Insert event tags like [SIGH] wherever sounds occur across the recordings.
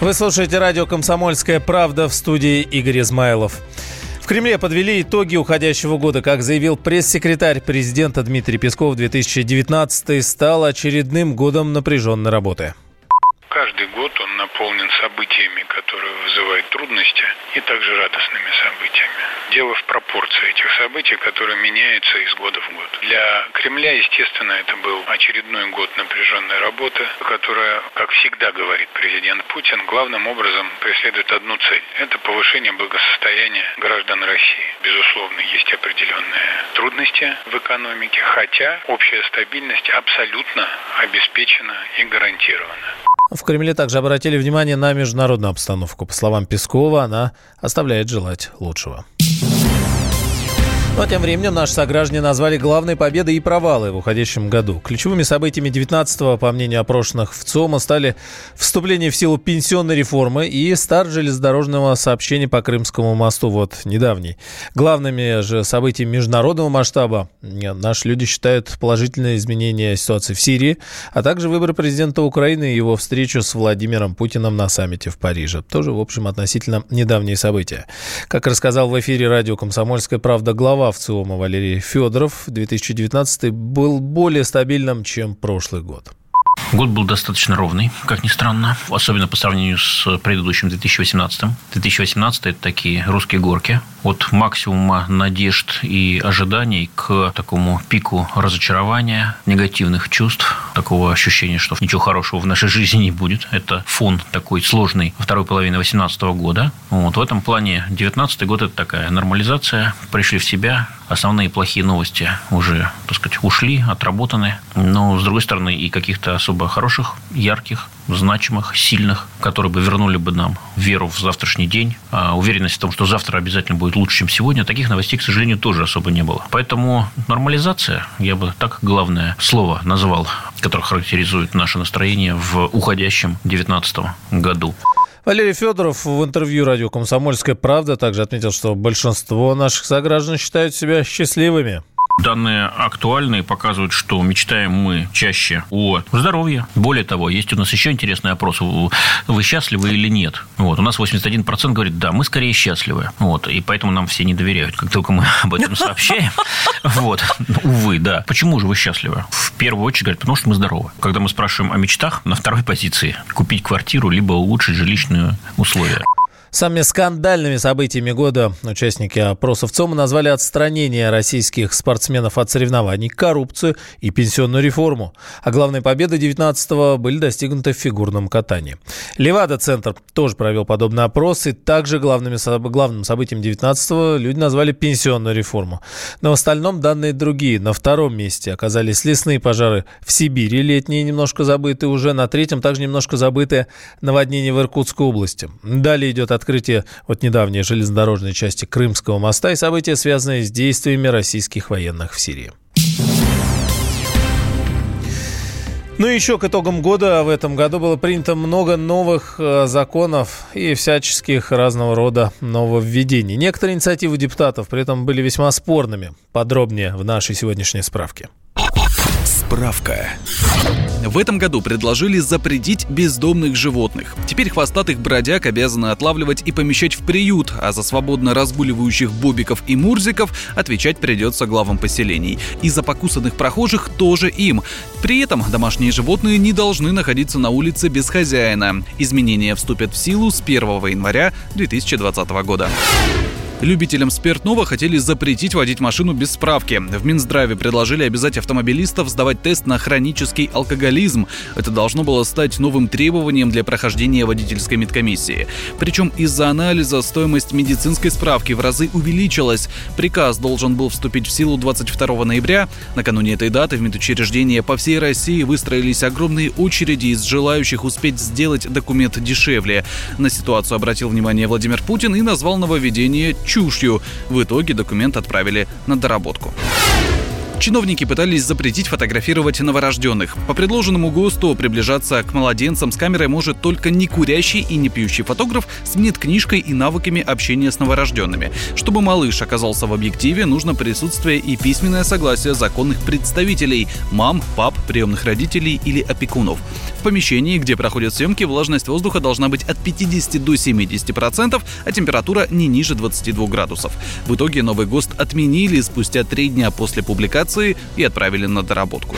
Вы слушаете радио «Комсомольская правда» в студии Игорь Измайлов. В Кремле подвели итоги уходящего года. Как заявил пресс-секретарь президента Дмитрий Песков, 2019 стал очередным годом напряженной работы. Каждый год он наполнен событиями, которые вызывают трудности, и также радостными событиями. Дело в пропорции этих событий, которые меняются из года в год. Для Кремля, естественно, это был очередной год напряженной работы, которая, как всегда говорит президент Путин, главным образом преследует одну цель. Это повышение благосостояния граждан России. Безусловно, есть определенные трудности в экономике, хотя общая стабильность абсолютно обеспечена и гарантирована. В Кремле также обратили внимание на международную обстановку. По словам Пескова, она оставляет желать лучшего. Но тем временем наши сограждане назвали главные победы и провалы в уходящем году. Ключевыми событиями 19-го, по мнению опрошенных в ЦОМа, стали вступление в силу пенсионной реформы и старт железнодорожного сообщения по Крымскому мосту, вот недавний. Главными же событиями международного масштаба наши люди считают положительные изменения ситуации в Сирии, а также выборы президента Украины и его встречу с Владимиром Путиным на саммите в Париже. Тоже, в общем, относительно недавние события. Как рассказал в эфире радио «Комсомольская правда» глава глава ВЦИОМа Валерий Федоров 2019 был более стабильным, чем прошлый год. Год был достаточно ровный, как ни странно, особенно по сравнению с предыдущим 2018. 2018 – это такие русские горки. От максимума надежд и ожиданий к такому пику разочарования, негативных чувств, такого ощущения, что ничего хорошего в нашей [LAUGHS] жизни не будет. Это фон такой сложный второй половины 2018 года. Вот в этом плане 2019 год – это такая нормализация, пришли в себя, основные плохие новости уже, так сказать, ушли, отработаны. Но, с другой стороны, и каких-то особо хороших, ярких, значимых, сильных, которые бы вернули бы нам веру в завтрашний день, а уверенность в том, что завтра обязательно будет лучше, чем сегодня, таких новостей, к сожалению, тоже особо не было. Поэтому нормализация, я бы так главное слово назвал, которое характеризует наше настроение в уходящем 2019 году. Валерий Федоров в интервью радио «Комсомольская правда» также отметил, что большинство наших сограждан считают себя счастливыми. Данные актуальные, показывают, что мечтаем мы чаще о здоровье. Более того, есть у нас еще интересный опрос. Вы счастливы или нет? Вот. У нас 81% говорит, да, мы скорее счастливы. Вот. И поэтому нам все не доверяют. Как только мы об этом [LAUGHS] сообщаем, вот. увы, да. Почему же вы счастливы? В первую очередь говорят, потому что мы здоровы. Когда мы спрашиваем о мечтах, на второй позиции купить квартиру, либо улучшить жилищные условия. Самыми скандальными событиями года участники опросов ЦОМа назвали отстранение российских спортсменов от соревнований, коррупцию и пенсионную реформу. А главные победы 19-го были достигнуты в фигурном катании. Левада-центр тоже провел подобный опрос, и также главными, главным событием 19-го люди назвали пенсионную реформу. Но в остальном данные другие. На втором месте оказались лесные пожары в Сибири, летние немножко забытые уже. На третьем также немножко забытые наводнение в Иркутской области. Далее идет открытие вот недавней железнодорожной части Крымского моста и события, связанные с действиями российских военных в Сирии. Ну и еще к итогам года в этом году было принято много новых э, законов и всяческих разного рода нововведений. Некоторые инициативы депутатов при этом были весьма спорными. Подробнее в нашей сегодняшней справке. Справка. В этом году предложили запретить бездомных животных. Теперь хвостатых бродяг обязаны отлавливать и помещать в приют, а за свободно разгуливающих бобиков и мурзиков отвечать придется главам поселений. И за покусанных прохожих тоже им. При этом домашние животные не должны находиться на улице без хозяина. Изменения вступят в силу с 1 января 2020 года. Любителям спиртного хотели запретить водить машину без справки. В Минздраве предложили обязать автомобилистов сдавать тест на хронический алкоголизм. Это должно было стать новым требованием для прохождения водительской медкомиссии. Причем из-за анализа стоимость медицинской справки в разы увеличилась. Приказ должен был вступить в силу 22 ноября. Накануне этой даты в медучреждения по всей России выстроились огромные очереди из желающих успеть сделать документ дешевле. На ситуацию обратил внимание Владимир Путин и назвал нововведение чушью. В итоге документ отправили на доработку. Чиновники пытались запретить фотографировать новорожденных. По предложенному ГОСТу приближаться к младенцам с камерой может только не курящий и не пьющий фотограф с книжкой и навыками общения с новорожденными. Чтобы малыш оказался в объективе, нужно присутствие и письменное согласие законных представителей – мам, пап, приемных родителей или опекунов. В помещении, где проходят съемки, влажность воздуха должна быть от 50 до 70%, а температура не ниже 22 градусов. В итоге новый ГОСТ отменили спустя три дня после публикации и отправили на доработку.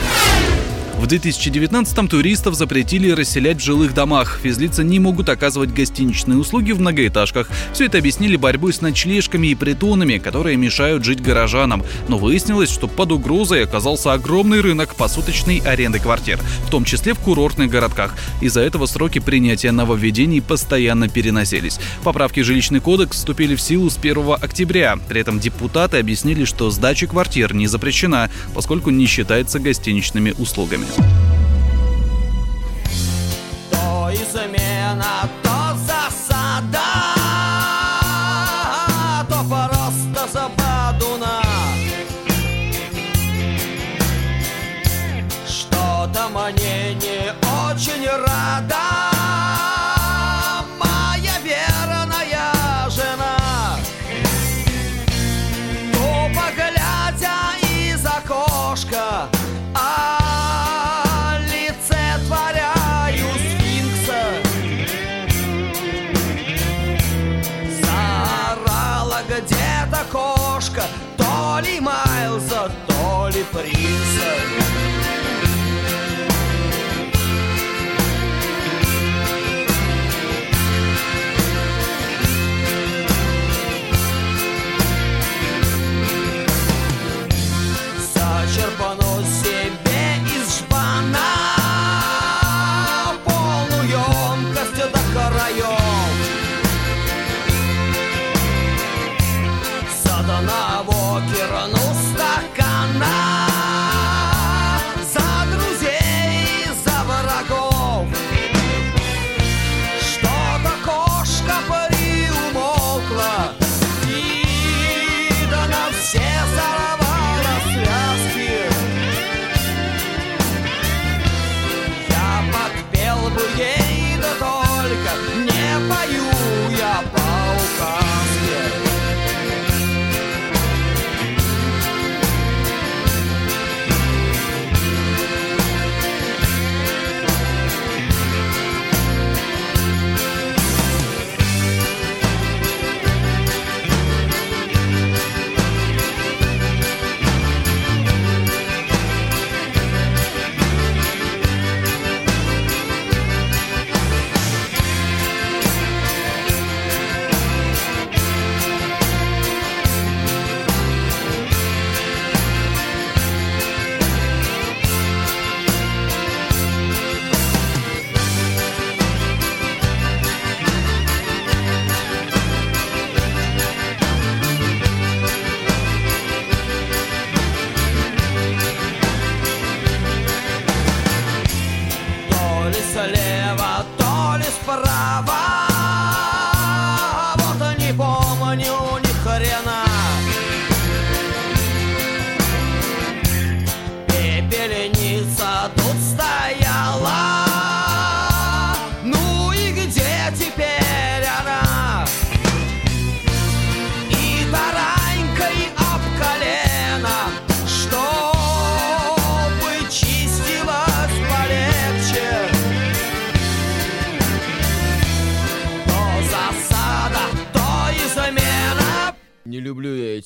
В 2019-м туристов запретили расселять в жилых домах. Физлица не могут оказывать гостиничные услуги в многоэтажках. Все это объяснили борьбой с ночлежками и притонами, которые мешают жить горожанам. Но выяснилось, что под угрозой оказался огромный рынок посуточной аренды квартир, в том числе в курортных городках. Из-за этого сроки принятия нововведений постоянно переносились. Поправки в жилищный кодекс вступили в силу с 1 октября. При этом депутаты объяснили, что сдача квартир не запрещена, поскольку не считается гостиничными услугами. То измена, то love.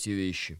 Эти вещи.